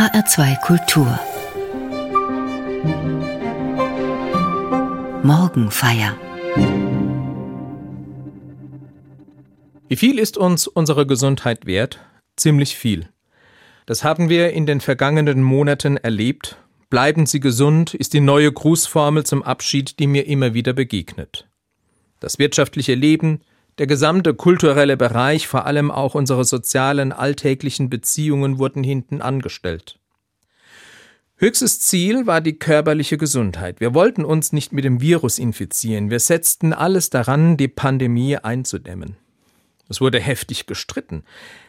HR2 Kultur Morgenfeier Wie viel ist uns unsere Gesundheit wert? Ziemlich viel. Das haben wir in den vergangenen Monaten erlebt. Bleiben Sie gesund ist die neue Grußformel zum Abschied, die mir immer wieder begegnet. Das wirtschaftliche Leben, der gesamte kulturelle Bereich, vor allem auch unsere sozialen, alltäglichen Beziehungen wurden hinten angestellt. Höchstes Ziel war die körperliche Gesundheit. Wir wollten uns nicht mit dem Virus infizieren. Wir setzten alles daran, die Pandemie einzudämmen. Es wurde heftig gestritten.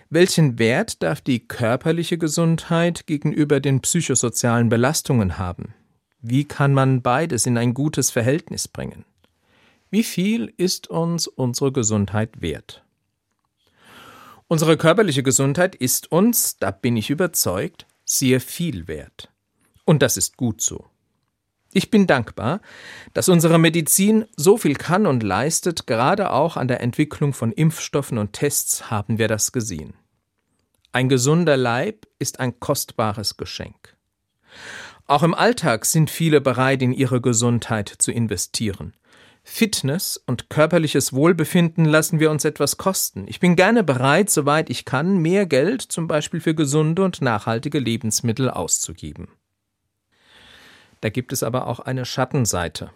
Welchen Wert darf die körperliche Gesundheit gegenüber den psychosozialen Belastungen haben? Wie kann man beides in ein gutes Verhältnis bringen? Wie viel ist uns unsere Gesundheit wert? Unsere körperliche Gesundheit ist uns, da bin ich überzeugt, sehr viel wert. Und das ist gut so. Ich bin dankbar, dass unsere Medizin so viel kann und leistet, gerade auch an der Entwicklung von Impfstoffen und Tests haben wir das gesehen. Ein gesunder Leib ist ein kostbares Geschenk. Auch im Alltag sind viele bereit, in ihre Gesundheit zu investieren. Fitness und körperliches Wohlbefinden lassen wir uns etwas kosten. Ich bin gerne bereit, soweit ich kann, mehr Geld zum Beispiel für gesunde und nachhaltige Lebensmittel auszugeben. Da gibt es aber auch eine Schattenseite.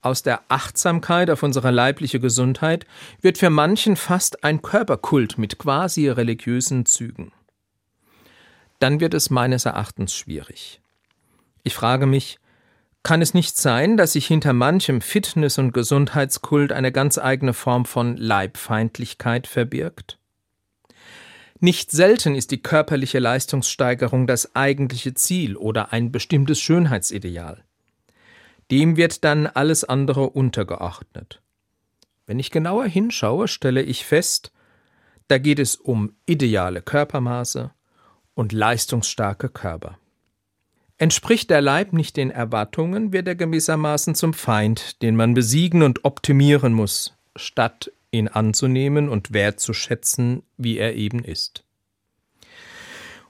Aus der Achtsamkeit auf unsere leibliche Gesundheit wird für manchen fast ein Körperkult mit quasi religiösen Zügen. Dann wird es meines Erachtens schwierig. Ich frage mich, kann es nicht sein, dass sich hinter manchem Fitness- und Gesundheitskult eine ganz eigene Form von Leibfeindlichkeit verbirgt? Nicht selten ist die körperliche Leistungssteigerung das eigentliche Ziel oder ein bestimmtes Schönheitsideal. Dem wird dann alles andere untergeordnet. Wenn ich genauer hinschaue, stelle ich fest, da geht es um ideale Körpermaße und leistungsstarke Körper. Entspricht der Leib nicht den Erwartungen, wird er gewissermaßen zum Feind, den man besiegen und optimieren muss, statt ihn anzunehmen und wertzuschätzen, wie er eben ist.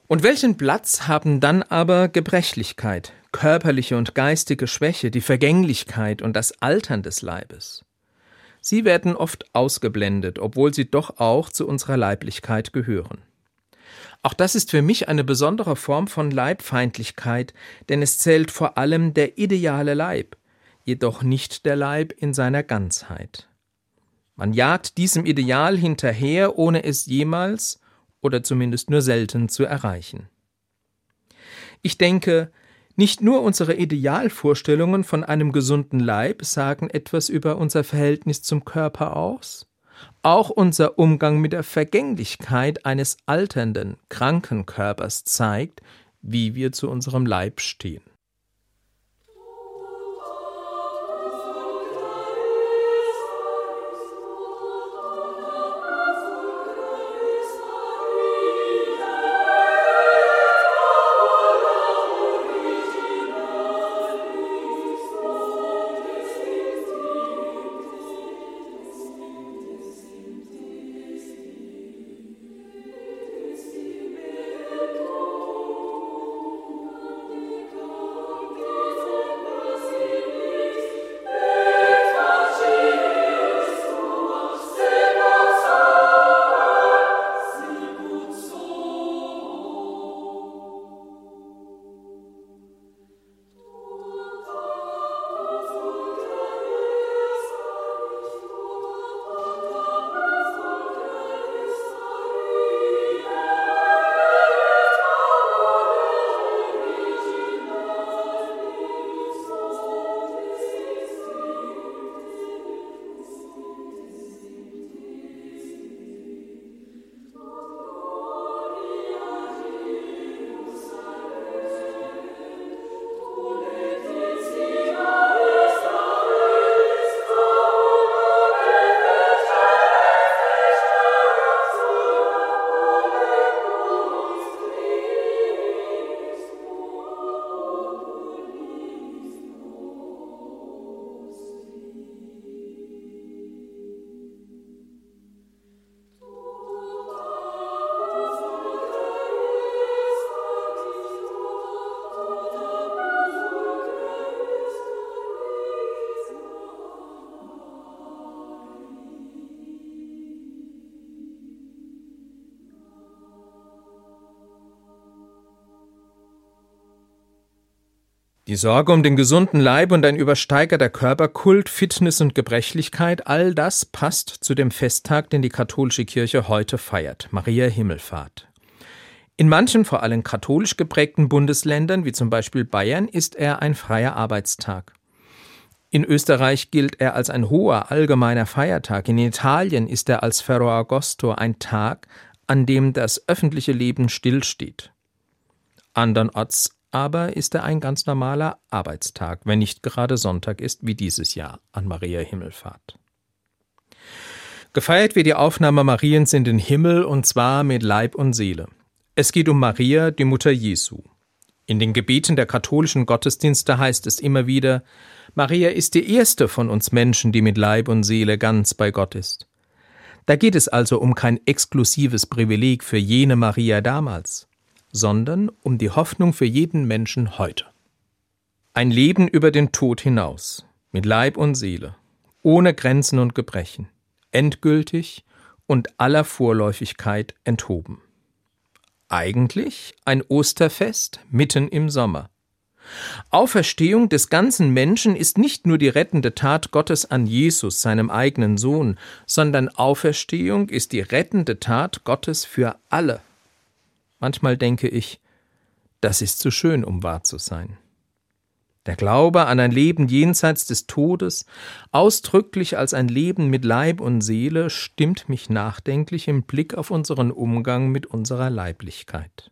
Und welchen Platz haben dann aber Gebrechlichkeit, körperliche und geistige Schwäche, die Vergänglichkeit und das Altern des Leibes? Sie werden oft ausgeblendet, obwohl sie doch auch zu unserer Leiblichkeit gehören. Auch das ist für mich eine besondere Form von Leibfeindlichkeit, denn es zählt vor allem der ideale Leib, jedoch nicht der Leib in seiner Ganzheit. Man jagt diesem Ideal hinterher, ohne es jemals oder zumindest nur selten zu erreichen. Ich denke, nicht nur unsere Idealvorstellungen von einem gesunden Leib sagen etwas über unser Verhältnis zum Körper aus, auch unser Umgang mit der Vergänglichkeit eines alternden, kranken Körpers zeigt, wie wir zu unserem Leib stehen. Die Sorge um den gesunden Leib und ein übersteigerter Körperkult, Fitness und Gebrechlichkeit, all das passt zu dem Festtag, den die katholische Kirche heute feiert, Maria Himmelfahrt. In manchen, vor allem katholisch geprägten Bundesländern, wie zum Beispiel Bayern, ist er ein freier Arbeitstag. In Österreich gilt er als ein hoher allgemeiner Feiertag. In Italien ist er als Ferro Agosto ein Tag, an dem das öffentliche Leben stillsteht. Andernorts aber ist er ein ganz normaler Arbeitstag, wenn nicht gerade Sonntag ist, wie dieses Jahr an Maria Himmelfahrt. Gefeiert wird die Aufnahme Mariens in den Himmel und zwar mit Leib und Seele. Es geht um Maria, die Mutter Jesu. In den Gebeten der katholischen Gottesdienste heißt es immer wieder, Maria ist die erste von uns Menschen, die mit Leib und Seele ganz bei Gott ist. Da geht es also um kein exklusives Privileg für jene Maria damals sondern um die Hoffnung für jeden Menschen heute. Ein Leben über den Tod hinaus, mit Leib und Seele, ohne Grenzen und Gebrechen, endgültig und aller Vorläufigkeit enthoben. Eigentlich ein Osterfest mitten im Sommer. Auferstehung des ganzen Menschen ist nicht nur die rettende Tat Gottes an Jesus, seinem eigenen Sohn, sondern Auferstehung ist die rettende Tat Gottes für alle. Manchmal denke ich, das ist zu schön, um wahr zu sein. Der Glaube an ein Leben jenseits des Todes, ausdrücklich als ein Leben mit Leib und Seele, stimmt mich nachdenklich im Blick auf unseren Umgang mit unserer Leiblichkeit.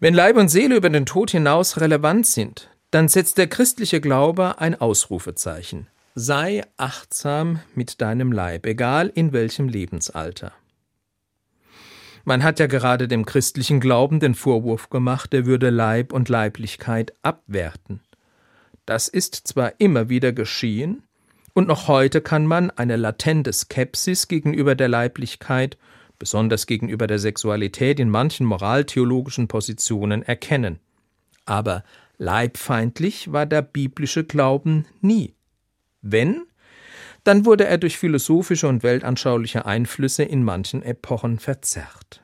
Wenn Leib und Seele über den Tod hinaus relevant sind, dann setzt der christliche Glaube ein Ausrufezeichen. Sei achtsam mit deinem Leib, egal in welchem Lebensalter. Man hat ja gerade dem christlichen Glauben den Vorwurf gemacht, er würde Leib und Leiblichkeit abwerten. Das ist zwar immer wieder geschehen, und noch heute kann man eine latente Skepsis gegenüber der Leiblichkeit, besonders gegenüber der Sexualität in manchen moraltheologischen Positionen erkennen. Aber leibfeindlich war der biblische Glauben nie. Wenn, dann wurde er durch philosophische und weltanschauliche Einflüsse in manchen Epochen verzerrt.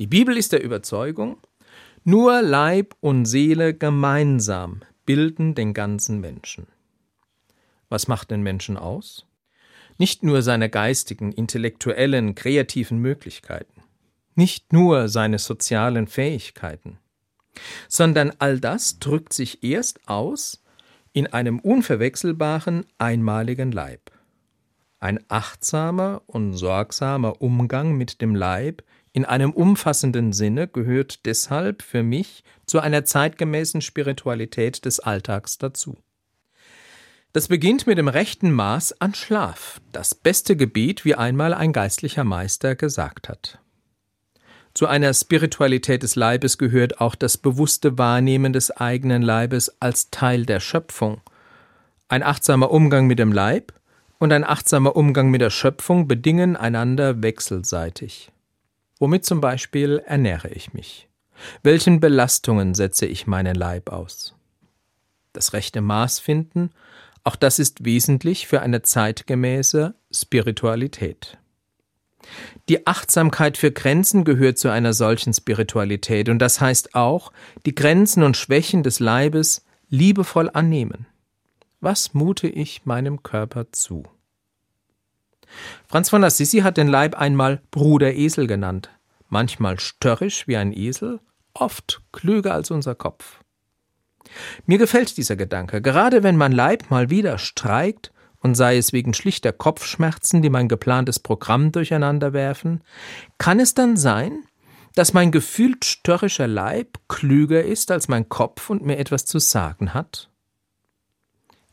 Die Bibel ist der Überzeugung, nur Leib und Seele gemeinsam bilden den ganzen Menschen. Was macht den Menschen aus? Nicht nur seine geistigen, intellektuellen, kreativen Möglichkeiten, nicht nur seine sozialen Fähigkeiten, sondern all das drückt sich erst aus in einem unverwechselbaren, einmaligen Leib. Ein achtsamer und sorgsamer Umgang mit dem Leib in einem umfassenden Sinne gehört deshalb für mich zu einer zeitgemäßen Spiritualität des Alltags dazu. Das beginnt mit dem rechten Maß an Schlaf, das beste Gebet, wie einmal ein geistlicher Meister gesagt hat. Zu einer Spiritualität des Leibes gehört auch das bewusste Wahrnehmen des eigenen Leibes als Teil der Schöpfung. Ein achtsamer Umgang mit dem Leib und ein achtsamer Umgang mit der Schöpfung bedingen einander wechselseitig. Womit zum Beispiel ernähre ich mich? Welchen Belastungen setze ich meinen Leib aus? Das rechte Maß finden, auch das ist wesentlich für eine zeitgemäße Spiritualität. Die Achtsamkeit für Grenzen gehört zu einer solchen Spiritualität, und das heißt auch, die Grenzen und Schwächen des Leibes liebevoll annehmen. Was mute ich meinem Körper zu? Franz von Assisi hat den Leib einmal Bruder Esel genannt, manchmal störrisch wie ein Esel, oft klüger als unser Kopf. Mir gefällt dieser Gedanke, gerade wenn mein Leib mal wieder streikt und sei es wegen schlichter Kopfschmerzen, die mein geplantes Programm durcheinander werfen, kann es dann sein, dass mein gefühlt störrischer Leib klüger ist als mein Kopf und mir etwas zu sagen hat?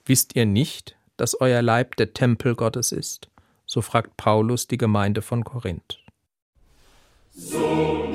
Wisst ihr nicht, dass euer Leib der Tempel Gottes ist? So fragt Paulus die Gemeinde von Korinth. So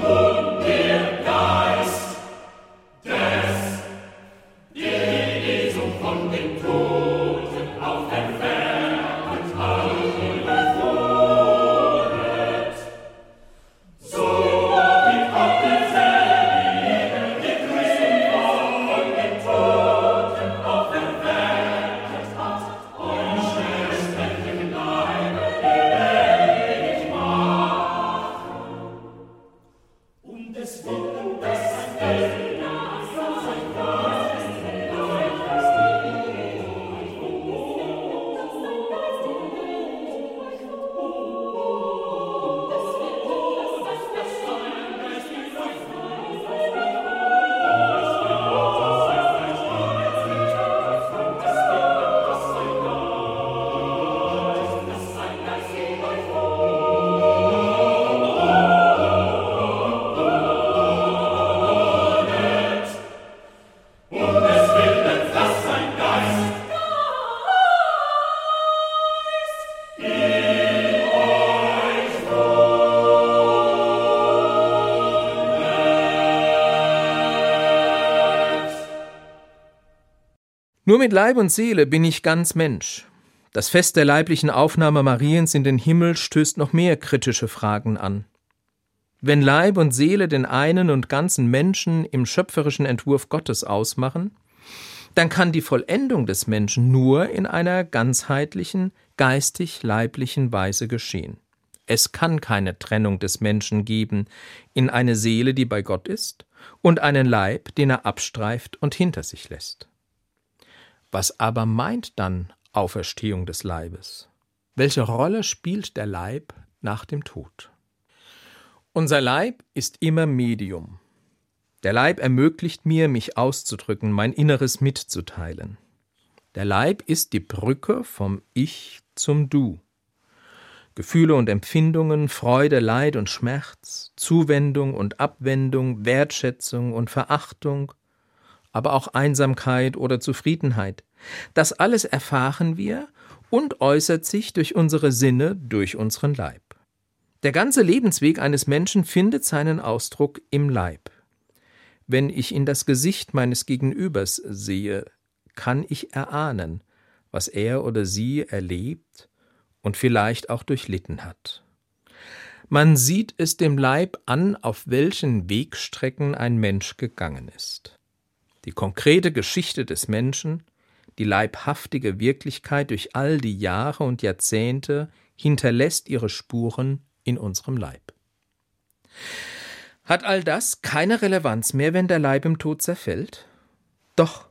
Nur mit Leib und Seele bin ich ganz Mensch. Das Fest der leiblichen Aufnahme Mariens in den Himmel stößt noch mehr kritische Fragen an. Wenn Leib und Seele den einen und ganzen Menschen im schöpferischen Entwurf Gottes ausmachen, dann kann die Vollendung des Menschen nur in einer ganzheitlichen, geistig-leiblichen Weise geschehen. Es kann keine Trennung des Menschen geben in eine Seele, die bei Gott ist, und einen Leib, den er abstreift und hinter sich lässt. Was aber meint dann Auferstehung des Leibes? Welche Rolle spielt der Leib nach dem Tod? Unser Leib ist immer Medium. Der Leib ermöglicht mir, mich auszudrücken, mein Inneres mitzuteilen. Der Leib ist die Brücke vom Ich zum Du. Gefühle und Empfindungen, Freude, Leid und Schmerz, Zuwendung und Abwendung, Wertschätzung und Verachtung, aber auch Einsamkeit oder Zufriedenheit. Das alles erfahren wir und äußert sich durch unsere Sinne, durch unseren Leib. Der ganze Lebensweg eines Menschen findet seinen Ausdruck im Leib. Wenn ich in das Gesicht meines Gegenübers sehe, kann ich erahnen, was er oder sie erlebt und vielleicht auch durchlitten hat. Man sieht es dem Leib an, auf welchen Wegstrecken ein Mensch gegangen ist. Die konkrete Geschichte des Menschen, die leibhaftige Wirklichkeit durch all die Jahre und Jahrzehnte hinterlässt ihre Spuren in unserem Leib. Hat all das keine Relevanz mehr, wenn der Leib im Tod zerfällt? Doch.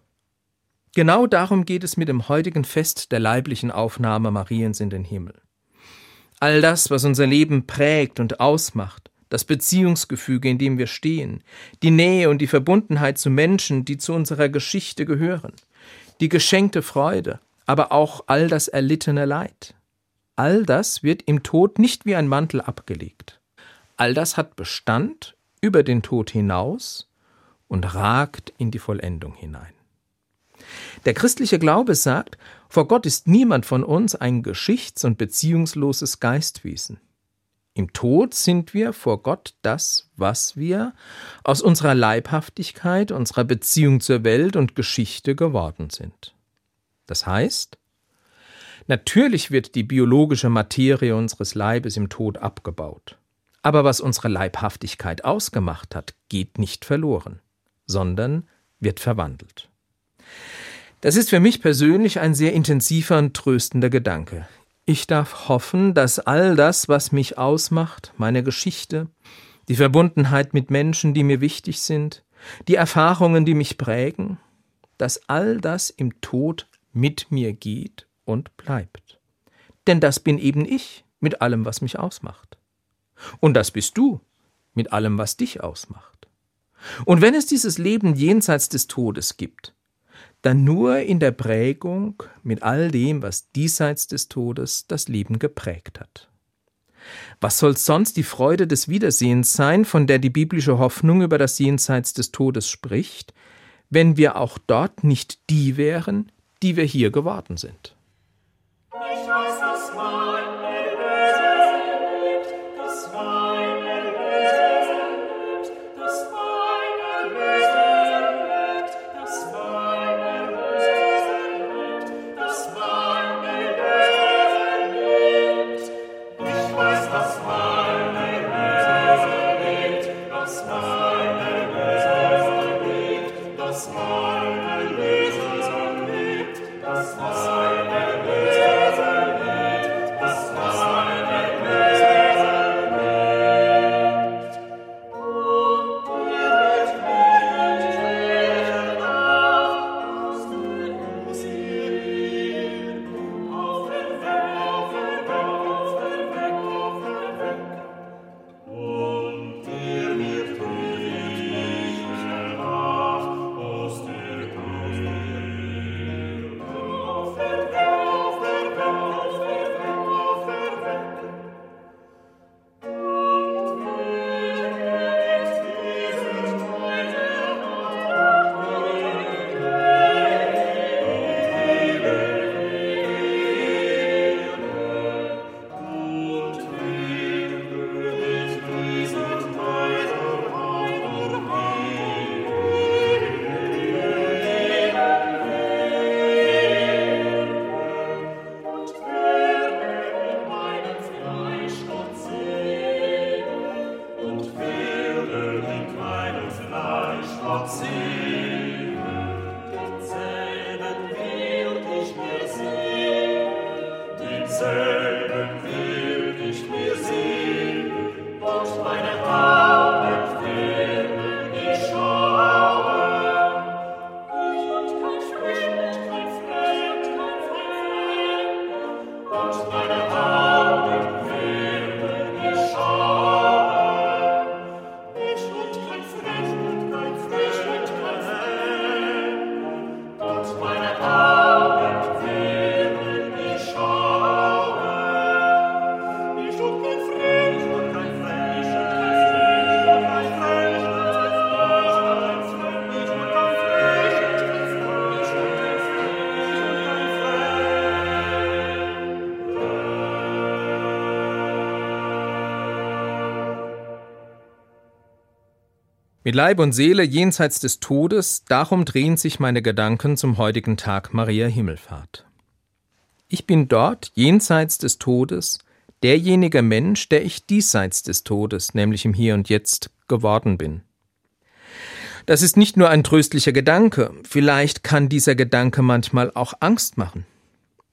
Genau darum geht es mit dem heutigen Fest der leiblichen Aufnahme Mariens in den Himmel. All das, was unser Leben prägt und ausmacht, das Beziehungsgefüge, in dem wir stehen, die Nähe und die Verbundenheit zu Menschen, die zu unserer Geschichte gehören, die geschenkte Freude, aber auch all das erlittene Leid. All das wird im Tod nicht wie ein Mantel abgelegt. All das hat Bestand über den Tod hinaus und ragt in die Vollendung hinein. Der christliche Glaube sagt, vor Gott ist niemand von uns ein geschichts- und beziehungsloses Geistwesen. Im Tod sind wir vor Gott das, was wir aus unserer Leibhaftigkeit, unserer Beziehung zur Welt und Geschichte geworden sind. Das heißt, natürlich wird die biologische Materie unseres Leibes im Tod abgebaut. Aber was unsere Leibhaftigkeit ausgemacht hat, geht nicht verloren, sondern wird verwandelt. Das ist für mich persönlich ein sehr intensiver und tröstender Gedanke. Ich darf hoffen, dass all das, was mich ausmacht, meine Geschichte, die Verbundenheit mit Menschen, die mir wichtig sind, die Erfahrungen, die mich prägen, dass all das im Tod mit mir geht und bleibt. Denn das bin eben ich mit allem, was mich ausmacht. Und das bist du mit allem, was dich ausmacht. Und wenn es dieses Leben jenseits des Todes gibt, dann nur in der Prägung mit all dem, was diesseits des Todes das Leben geprägt hat. Was soll sonst die Freude des Wiedersehens sein, von der die biblische Hoffnung über das Jenseits des Todes spricht, wenn wir auch dort nicht die wären, die wir hier geworden sind? Ich weiß, das mein Mit Leib und Seele jenseits des Todes, darum drehen sich meine Gedanken zum heutigen Tag Maria Himmelfahrt. Ich bin dort, jenseits des Todes, derjenige Mensch, der ich diesseits des Todes, nämlich im Hier und Jetzt, geworden bin. Das ist nicht nur ein tröstlicher Gedanke, vielleicht kann dieser Gedanke manchmal auch Angst machen.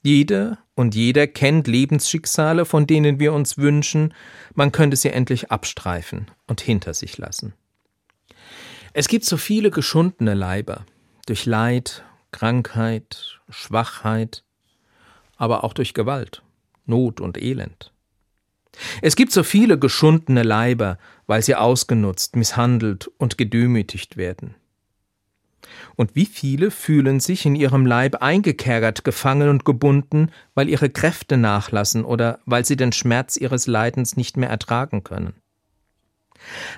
Jede und jeder kennt Lebensschicksale, von denen wir uns wünschen, man könnte sie endlich abstreifen und hinter sich lassen. Es gibt so viele geschundene Leiber, durch Leid, Krankheit, Schwachheit, aber auch durch Gewalt, Not und Elend. Es gibt so viele geschundene Leiber, weil sie ausgenutzt, misshandelt und gedemütigt werden. Und wie viele fühlen sich in ihrem Leib eingekerkert, gefangen und gebunden, weil ihre Kräfte nachlassen oder weil sie den Schmerz ihres Leidens nicht mehr ertragen können.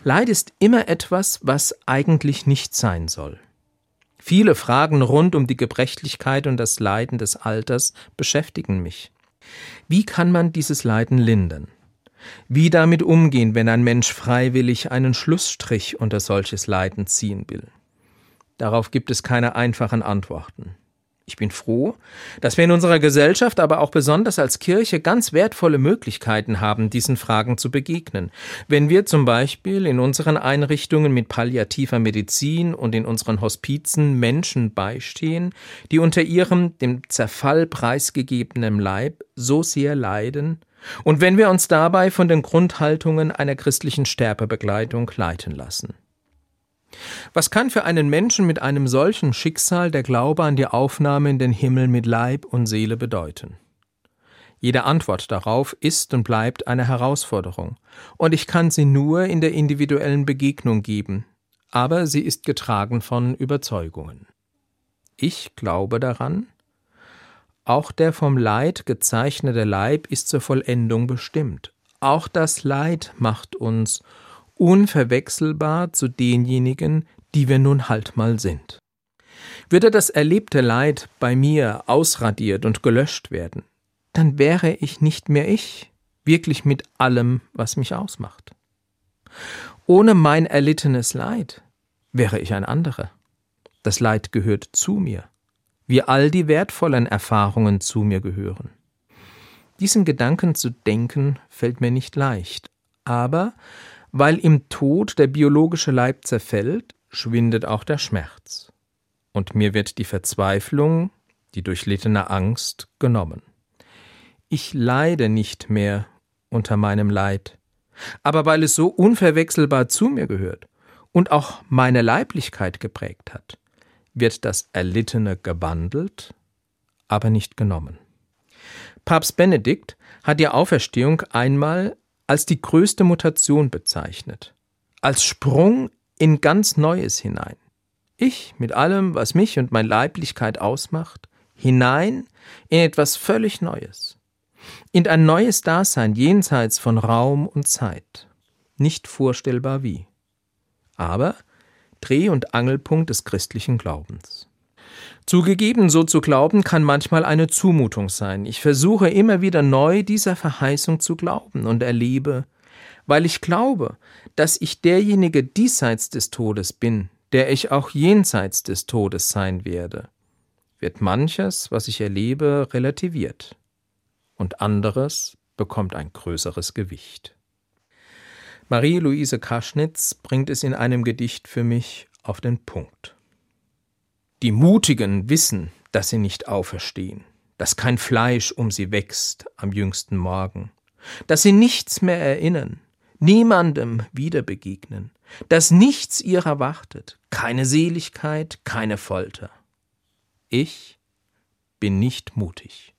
Leid ist immer etwas, was eigentlich nicht sein soll. Viele Fragen rund um die Gebrechlichkeit und das Leiden des Alters beschäftigen mich. Wie kann man dieses Leiden lindern? Wie damit umgehen, wenn ein Mensch freiwillig einen Schlussstrich unter solches Leiden ziehen will? Darauf gibt es keine einfachen Antworten. Ich bin froh, dass wir in unserer Gesellschaft, aber auch besonders als Kirche ganz wertvolle Möglichkeiten haben, diesen Fragen zu begegnen. Wenn wir zum Beispiel in unseren Einrichtungen mit palliativer Medizin und in unseren Hospizen Menschen beistehen, die unter ihrem dem Zerfall preisgegebenen Leib so sehr leiden, und wenn wir uns dabei von den Grundhaltungen einer christlichen Sterbebegleitung leiten lassen. Was kann für einen Menschen mit einem solchen Schicksal der Glaube an die Aufnahme in den Himmel mit Leib und Seele bedeuten? Jede Antwort darauf ist und bleibt eine Herausforderung, und ich kann sie nur in der individuellen Begegnung geben, aber sie ist getragen von Überzeugungen. Ich glaube daran, auch der vom Leid gezeichnete Leib ist zur Vollendung bestimmt. Auch das Leid macht uns unverwechselbar zu denjenigen, die wir nun halt mal sind. Würde das erlebte Leid bei mir ausradiert und gelöscht werden, dann wäre ich nicht mehr ich, wirklich mit allem, was mich ausmacht. Ohne mein erlittenes Leid wäre ich ein anderer. Das Leid gehört zu mir, wie all die wertvollen Erfahrungen zu mir gehören. Diesen Gedanken zu denken fällt mir nicht leicht, aber weil im Tod der biologische Leib zerfällt, schwindet auch der Schmerz. Und mir wird die Verzweiflung, die durchlittene Angst genommen. Ich leide nicht mehr unter meinem Leid, aber weil es so unverwechselbar zu mir gehört und auch meine Leiblichkeit geprägt hat, wird das Erlittene gewandelt, aber nicht genommen. Papst Benedikt hat die Auferstehung einmal als die größte Mutation bezeichnet, als Sprung in ganz Neues hinein. Ich mit allem, was mich und meine Leiblichkeit ausmacht, hinein in etwas völlig Neues, in ein neues Dasein jenseits von Raum und Zeit, nicht vorstellbar wie, aber Dreh- und Angelpunkt des christlichen Glaubens. Zugegeben, so zu glauben, kann manchmal eine Zumutung sein. Ich versuche immer wieder neu dieser Verheißung zu glauben und erlebe, weil ich glaube, dass ich derjenige diesseits des Todes bin, der ich auch jenseits des Todes sein werde, wird manches, was ich erlebe, relativiert und anderes bekommt ein größeres Gewicht. Marie-Louise Kaschnitz bringt es in einem Gedicht für mich auf den Punkt. Die Mutigen wissen, dass sie nicht auferstehen, dass kein Fleisch um sie wächst am jüngsten Morgen, dass sie nichts mehr erinnern, niemandem wieder begegnen, dass nichts ihrer wartet, keine Seligkeit, keine Folter. Ich bin nicht mutig.